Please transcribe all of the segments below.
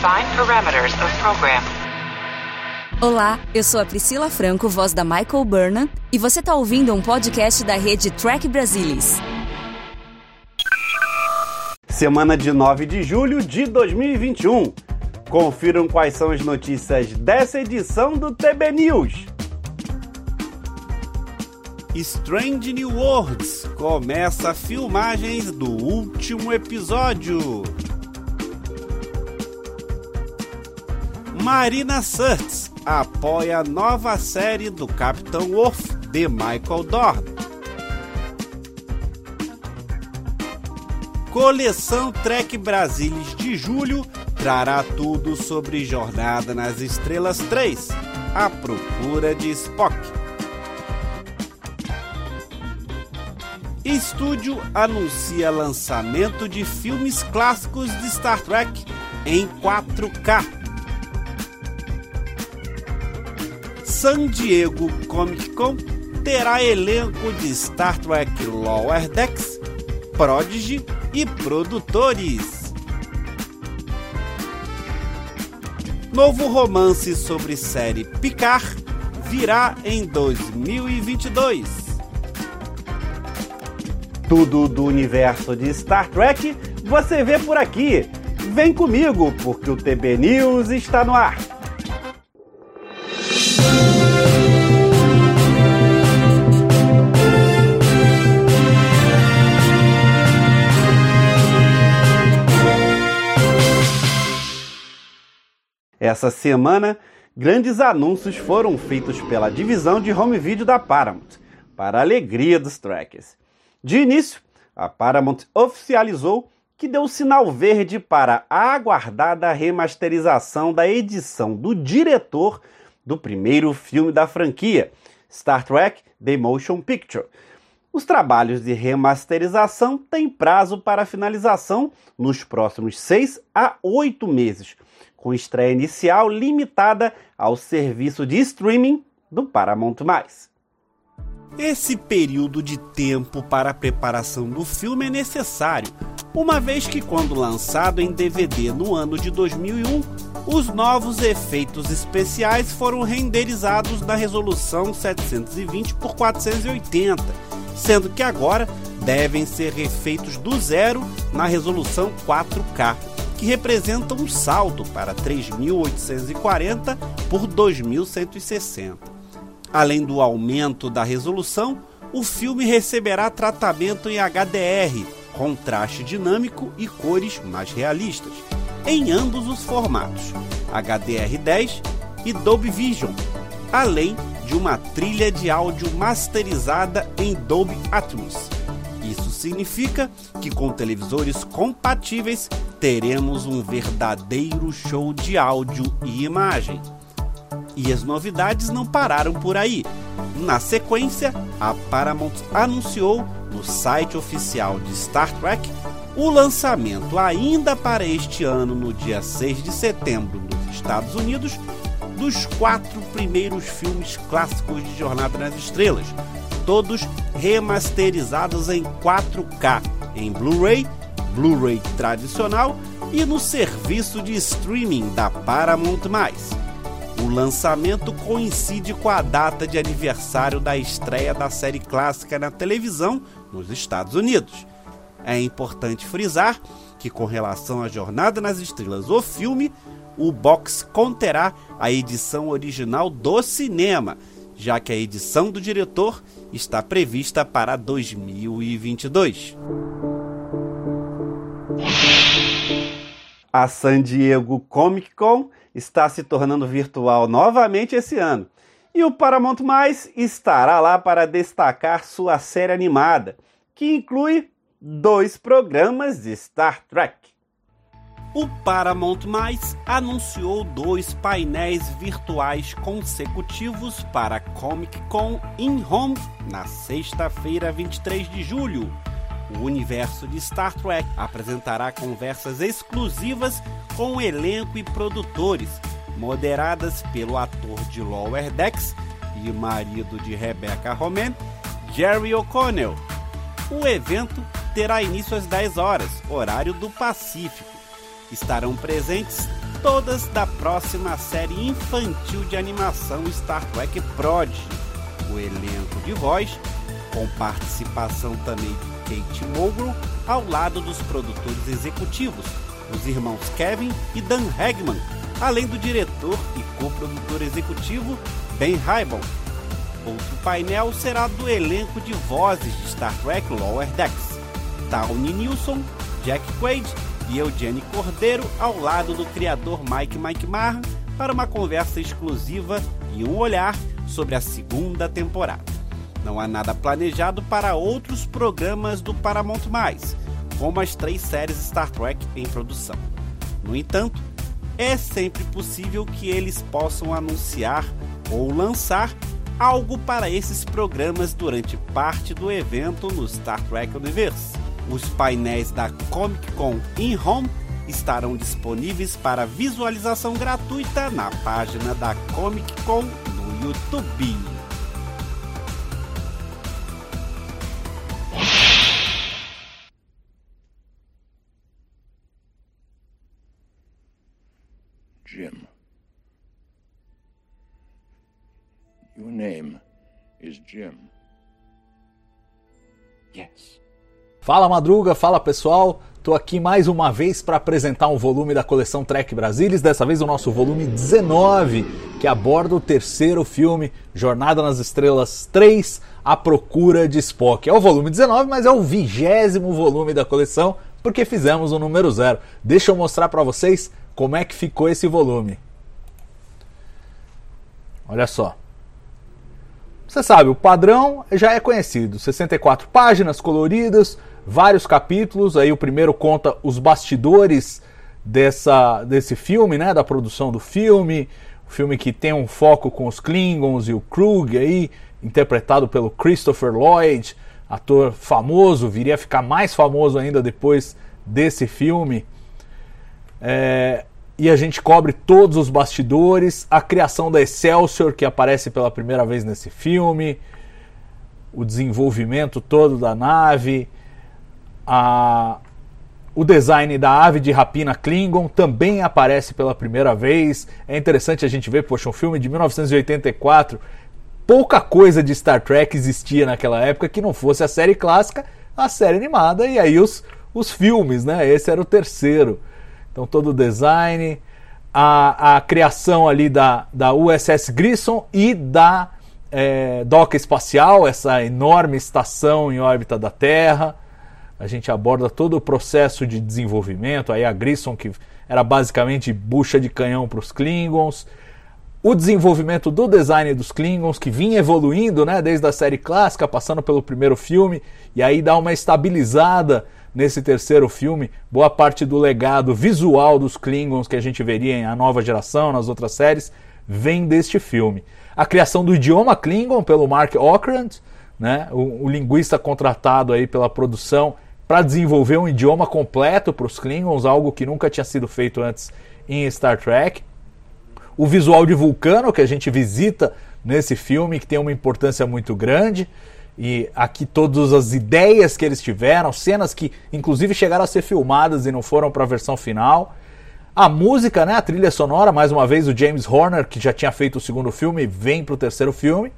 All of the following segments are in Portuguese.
Define parameters of program. Olá, eu sou a Priscila Franco, voz da Michael Burnham, e você está ouvindo um podcast da rede Track Brasilis. Semana de 9 de julho de 2021. Confiram quais são as notícias dessa edição do TB News. Strange New Worlds começa filmagens do último episódio. Marina Surts apoia a nova série do Capitão Worf de Michael Dorn. Coleção Trek Brasilis de julho trará tudo sobre Jornada nas Estrelas 3, a procura de Spock. Estúdio anuncia lançamento de filmes clássicos de Star Trek em 4K. San Diego Comic Con terá elenco de Star Trek Lower Decks, Prodigy e produtores. Novo romance sobre série Picard virá em 2022 tudo do universo de Star Trek você vê por aqui. Vem comigo, porque o TB News está no ar. Essa semana, grandes anúncios foram feitos pela divisão de home video da Paramount, para a alegria dos trackers. De início, a Paramount oficializou que deu sinal verde para a aguardada remasterização da edição do diretor do primeiro filme da franquia, Star Trek The Motion Picture. Os trabalhos de remasterização têm prazo para finalização nos próximos seis a oito meses, com estreia inicial limitada ao serviço de streaming do Paramount+. Esse período de tempo para a preparação do filme é necessário, uma vez que, quando lançado em DVD no ano de 2001, os novos efeitos especiais foram renderizados na resolução 720 por 480, sendo que agora devem ser refeitos do zero na resolução 4K, que representa um salto para 3840 por 2160. Além do aumento da resolução, o filme receberá tratamento em HDR, contraste dinâmico e cores mais realistas, em ambos os formatos, HDR10 e Dolby Vision, além de uma trilha de áudio masterizada em Dolby Atmos. Significa que com televisores compatíveis teremos um verdadeiro show de áudio e imagem. E as novidades não pararam por aí. Na sequência, a Paramount anunciou no site oficial de Star Trek o lançamento ainda para este ano, no dia 6 de setembro, nos Estados Unidos, dos quatro primeiros filmes clássicos de Jornada nas Estrelas, todos remasterizados em 4K, em Blu-ray, Blu-ray tradicional e no serviço de streaming da Paramount+. O lançamento coincide com a data de aniversário da estreia da série clássica na televisão nos Estados Unidos. É importante frisar que, com relação à Jornada nas Estrelas, o filme, o box conterá a edição original do cinema, já que a edição do diretor está prevista para 2022. A San Diego Comic Con está se tornando virtual novamente esse ano. E o Paramount Mais estará lá para destacar sua série animada, que inclui dois programas de Star Trek. O Paramount Mais anunciou dois painéis virtuais consecutivos para Comic Con in Home na sexta-feira, 23 de julho o universo de Star Trek apresentará conversas exclusivas com elenco e produtores, moderadas pelo ator de Lower Decks e marido de Rebecca Romain, Jerry O'Connell. O evento terá início às 10 horas, horário do Pacífico. Estarão presentes todas da próxima série infantil de animação Star Trek Prodigy. O elenco de voz, com participação também de Kate Mulgrew, ao lado dos produtores executivos, os irmãos Kevin e Dan Hagman, além do diretor e co-produtor executivo Ben Hybel. Outro painel será do elenco de vozes de Star Trek Lower Decks, Tawny Nilsson, Jack Quaid e Eugene Cordeiro ao lado do criador Mike Mike Marr para uma conversa exclusiva e um olhar sobre a segunda temporada. Não há nada planejado para outros programas do Paramount+, como as três séries Star Trek em produção. No entanto, é sempre possível que eles possam anunciar ou lançar algo para esses programas durante parte do evento no Star Trek Universe. Os painéis da Comic Con in Home estarão disponíveis para visualização gratuita na página da Comic Con no YouTube. Jim. Your name is Jim. Yes. Fala Madruga, fala pessoal. Tô aqui mais uma vez para apresentar um volume da coleção Trek Brasilis, dessa vez o nosso volume 19, que aborda o terceiro filme, Jornada nas Estrelas 3, A Procura de Spock. É o volume 19, mas é o vigésimo volume da coleção, porque fizemos o número zero. Deixa eu mostrar para vocês como é que ficou esse volume. Olha só. Você sabe, o padrão já é conhecido: 64 páginas coloridas, vários capítulos. Aí o primeiro conta os bastidores dessa, desse filme, né, da produção do filme. O filme que tem um foco com os Klingons e o Krug aí, interpretado pelo Christopher Lloyd, ator famoso, viria a ficar mais famoso ainda depois desse filme. É, e a gente cobre todos os bastidores, a criação da Excelsior, que aparece pela primeira vez nesse filme, o desenvolvimento todo da nave, a, o design da ave de rapina Klingon também aparece pela primeira vez. É interessante a gente ver, poxa, um filme de 1984. Pouca coisa de Star Trek existia naquela época que não fosse a série clássica, a série animada e aí os, os filmes, né? Esse era o terceiro. Então todo o design, a, a criação ali da, da USS Grissom e da é, Doca Espacial, essa enorme estação em órbita da Terra a gente aborda todo o processo de desenvolvimento, aí a Grissom que era basicamente bucha de canhão para os Klingons, o desenvolvimento do design dos Klingons que vinha evoluindo, né, desde a série clássica, passando pelo primeiro filme e aí dá uma estabilizada nesse terceiro filme, boa parte do legado visual dos Klingons que a gente veria em A Nova Geração, nas outras séries, vem deste filme. A criação do idioma Klingon pelo Mark Okrand, né, o, o linguista contratado aí pela produção para desenvolver um idioma completo para os Klingons, algo que nunca tinha sido feito antes em Star Trek. O visual de Vulcano, que a gente visita nesse filme, que tem uma importância muito grande. E aqui todas as ideias que eles tiveram, cenas que inclusive chegaram a ser filmadas e não foram para a versão final. A música, né, a trilha sonora, mais uma vez o James Horner, que já tinha feito o segundo filme, vem para o terceiro filme.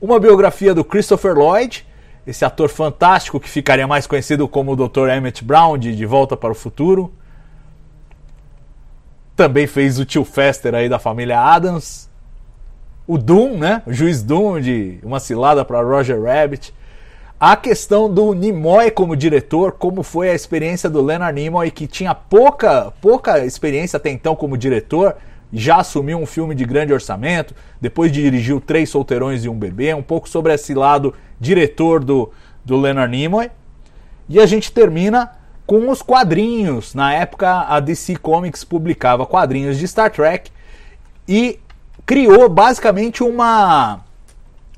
Uma biografia do Christopher Lloyd, esse ator fantástico que ficaria mais conhecido como o Dr. Emmett Brown de De Volta para o Futuro. Também fez o tio Fester aí da família Adams. O Doom, né? O juiz Doom de Uma Cilada para Roger Rabbit. A questão do Nimoy como diretor, como foi a experiência do Leonard Nimoy, que tinha pouca, pouca experiência até então como diretor, já assumiu um filme de grande orçamento, depois dirigiu Três Solteirões e um Bebê, um pouco sobre esse lado diretor do, do Leonard Nimoy. E a gente termina com os quadrinhos. Na época, a DC Comics publicava quadrinhos de Star Trek e criou basicamente uma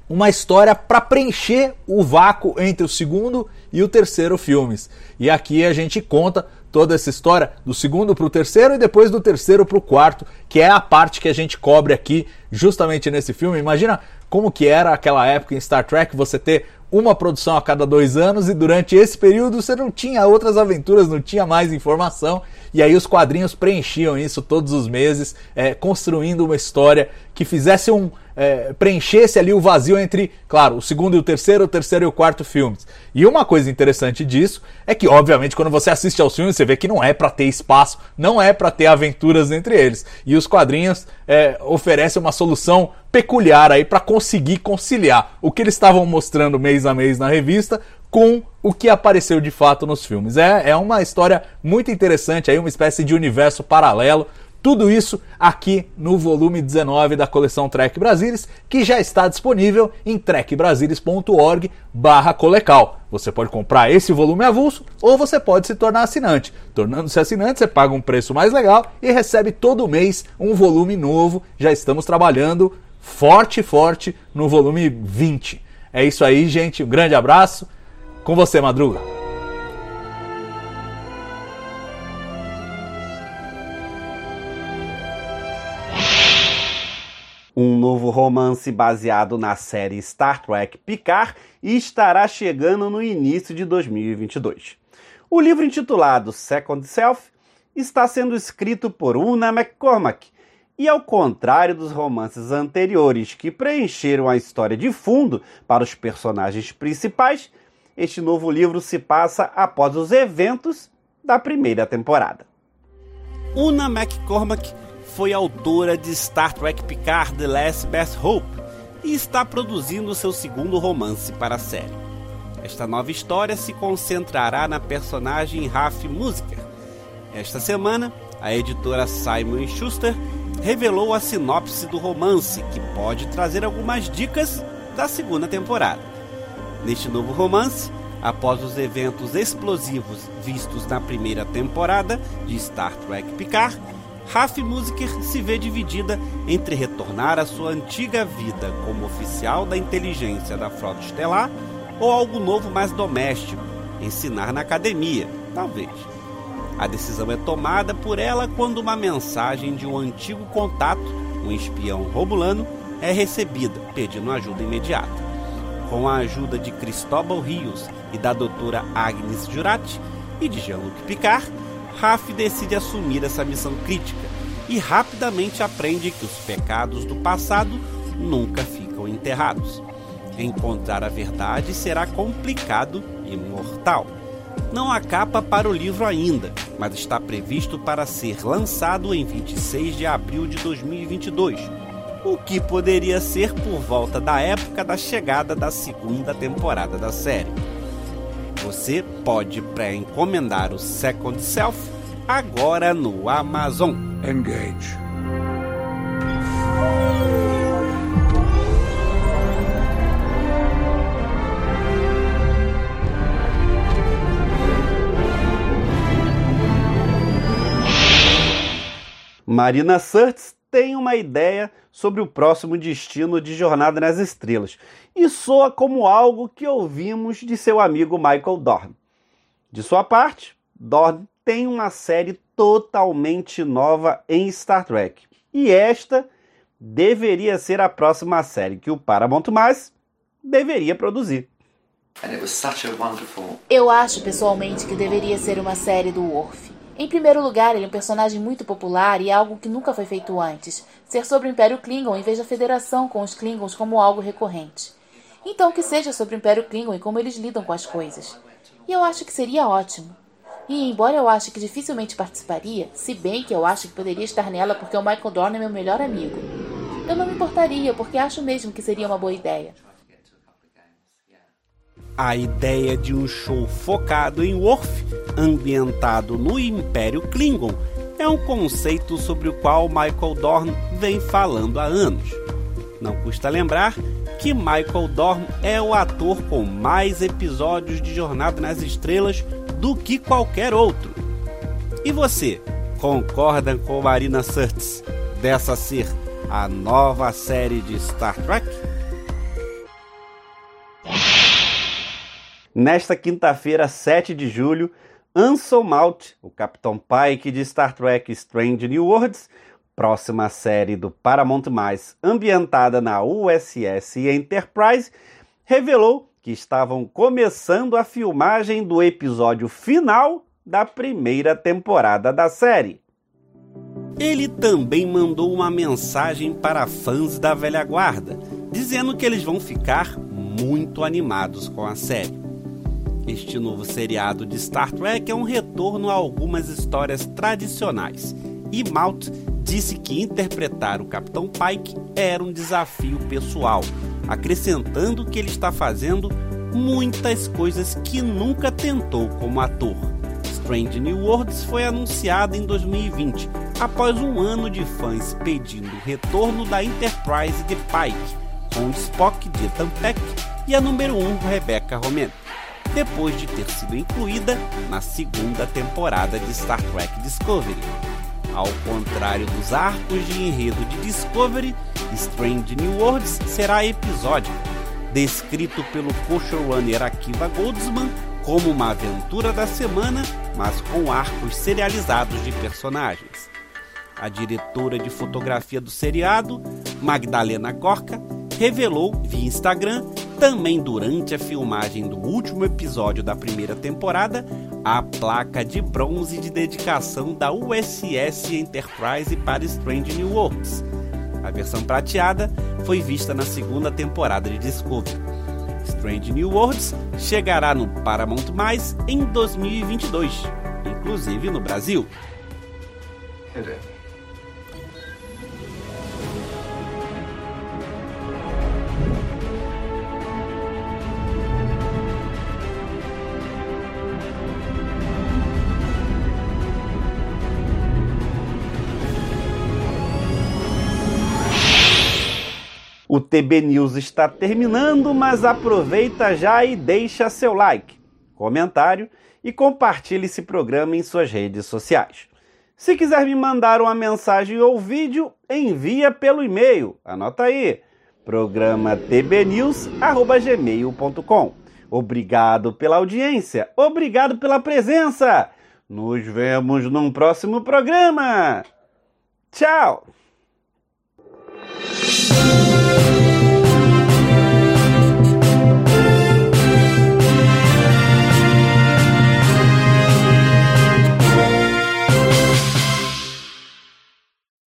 uma história para preencher o vácuo entre o segundo e o terceiro filmes. E aqui a gente conta toda essa história do segundo para o terceiro e depois do terceiro para o quarto, que é a parte que a gente cobre aqui justamente nesse filme. Imagina como que era aquela época em Star Trek você ter uma produção a cada dois anos e durante esse período você não tinha outras aventuras, não tinha mais informação e aí os quadrinhos preenchiam isso todos os meses, é, construindo uma história que fizesse um é, preenchesse ali o vazio entre, claro, o segundo e o terceiro, o terceiro e o quarto filmes. E uma coisa interessante disso é que, obviamente, quando você assiste aos filmes, você vê que não é para ter espaço, não é para ter aventuras entre eles. E os quadrinhos é, oferecem uma solução peculiar aí para conseguir conciliar o que eles estavam mostrando mês a mês na revista com o que apareceu de fato nos filmes. É, é uma história muito interessante, aí uma espécie de universo paralelo tudo isso aqui no volume 19 da coleção Trek Brasilis, que já está disponível em trekbrasilis.org barra colecal. Você pode comprar esse volume avulso ou você pode se tornar assinante. Tornando-se assinante, você paga um preço mais legal e recebe todo mês um volume novo. Já estamos trabalhando forte, forte no volume 20. É isso aí, gente. Um grande abraço. Com você, Madruga. um novo romance baseado na série Star Trek Picard estará chegando no início de 2022. O livro intitulado Second Self está sendo escrito por Una McCormack e, ao contrário dos romances anteriores que preencheram a história de fundo para os personagens principais, este novo livro se passa após os eventos da primeira temporada. Una McCormack foi autora de Star Trek Picard The Last Best Hope e está produzindo seu segundo romance para a série. Esta nova história se concentrará na personagem Raf Musiker. Esta semana, a editora Simon Schuster revelou a sinopse do romance, que pode trazer algumas dicas da segunda temporada. Neste novo romance, após os eventos explosivos vistos na primeira temporada de Star Trek Picard, Raf Musiker se vê dividida entre retornar à sua antiga vida como oficial da inteligência da Frota Estelar ou algo novo mais doméstico, ensinar na academia, talvez. A decisão é tomada por ela quando uma mensagem de um antigo contato, um espião romulano, é recebida, pedindo ajuda imediata. Com a ajuda de Cristóbal Rios e da doutora Agnes Jurati e de Jean-Luc Picard, Raf decide assumir essa missão crítica e rapidamente aprende que os pecados do passado nunca ficam enterrados. Encontrar a verdade será complicado e mortal. Não há capa para o livro ainda, mas está previsto para ser lançado em 26 de abril de 2022, o que poderia ser por volta da época da chegada da segunda temporada da série. Você pode pré-encomendar o Second Self agora no Amazon. Engage. Marina Surtz tem uma ideia sobre o próximo destino de Jornada nas Estrelas e soa como algo que ouvimos de seu amigo Michael Dorn. De sua parte, Dorn tem uma série totalmente nova em Star Trek. E esta deveria ser a próxima série que o Paramount Mais deveria produzir. Eu acho pessoalmente que deveria ser uma série do Worf. Em primeiro lugar, ele é um personagem muito popular e é algo que nunca foi feito antes. Ser sobre o Império Klingon em vez da federação com os Klingons como algo recorrente. Então que seja sobre o Império Klingon e como eles lidam com as coisas. E eu acho que seria ótimo. E embora eu ache que dificilmente participaria, se bem que eu acho que poderia estar nela porque o Michael Dorn é meu melhor amigo, eu não me importaria porque acho mesmo que seria uma boa ideia. A ideia de um show focado em Worf, ambientado no Império Klingon, é um conceito sobre o qual Michael Dorn vem falando há anos. Não custa lembrar que Michael Dorn é o ator com mais episódios de Jornada nas Estrelas do que qualquer outro. E você, concorda com Marina Surtz dessa ser a nova série de Star Trek? Nesta quinta-feira, 7 de julho, Anson Mount, o Capitão Pike de Star Trek Strange New Worlds, próxima série do Paramount+, ambientada na USS Enterprise, revelou que estavam começando a filmagem do episódio final da primeira temporada da série. Ele também mandou uma mensagem para fãs da velha guarda, dizendo que eles vão ficar muito animados com a série. Este novo seriado de Star Trek é um retorno a algumas histórias tradicionais, e Malt disse que interpretar o Capitão Pike era um desafio pessoal, acrescentando que ele está fazendo muitas coisas que nunca tentou como ator. Strange New Worlds foi anunciado em 2020, após um ano de fãs pedindo o retorno da Enterprise de Pike, com Spock de Ethan Peck e a número 1 Rebecca Romijn, depois de ter sido incluída na segunda temporada de Star Trek Discovery. Ao contrário dos arcos de enredo de Discovery, Strange New Worlds será episódico, descrito pelo co-showrunner Akiva Goldsman como uma aventura da semana, mas com arcos serializados de personagens. A diretora de fotografia do seriado, Magdalena Gorka, revelou via Instagram, também durante a filmagem do último episódio da primeira temporada, a placa de bronze de dedicação da USS Enterprise para Strange New Worlds. A versão prateada foi vista na segunda temporada de Discovery. Strange New Worlds chegará no Paramount Mais em 2022, inclusive no Brasil. O TB News está terminando, mas aproveita já e deixa seu like, comentário e compartilhe esse programa em suas redes sociais. Se quiser me mandar uma mensagem ou vídeo, envia pelo e-mail. Anota aí: programa tbnews@gmail.com. Obrigado pela audiência, obrigado pela presença. Nos vemos num próximo programa. Tchau.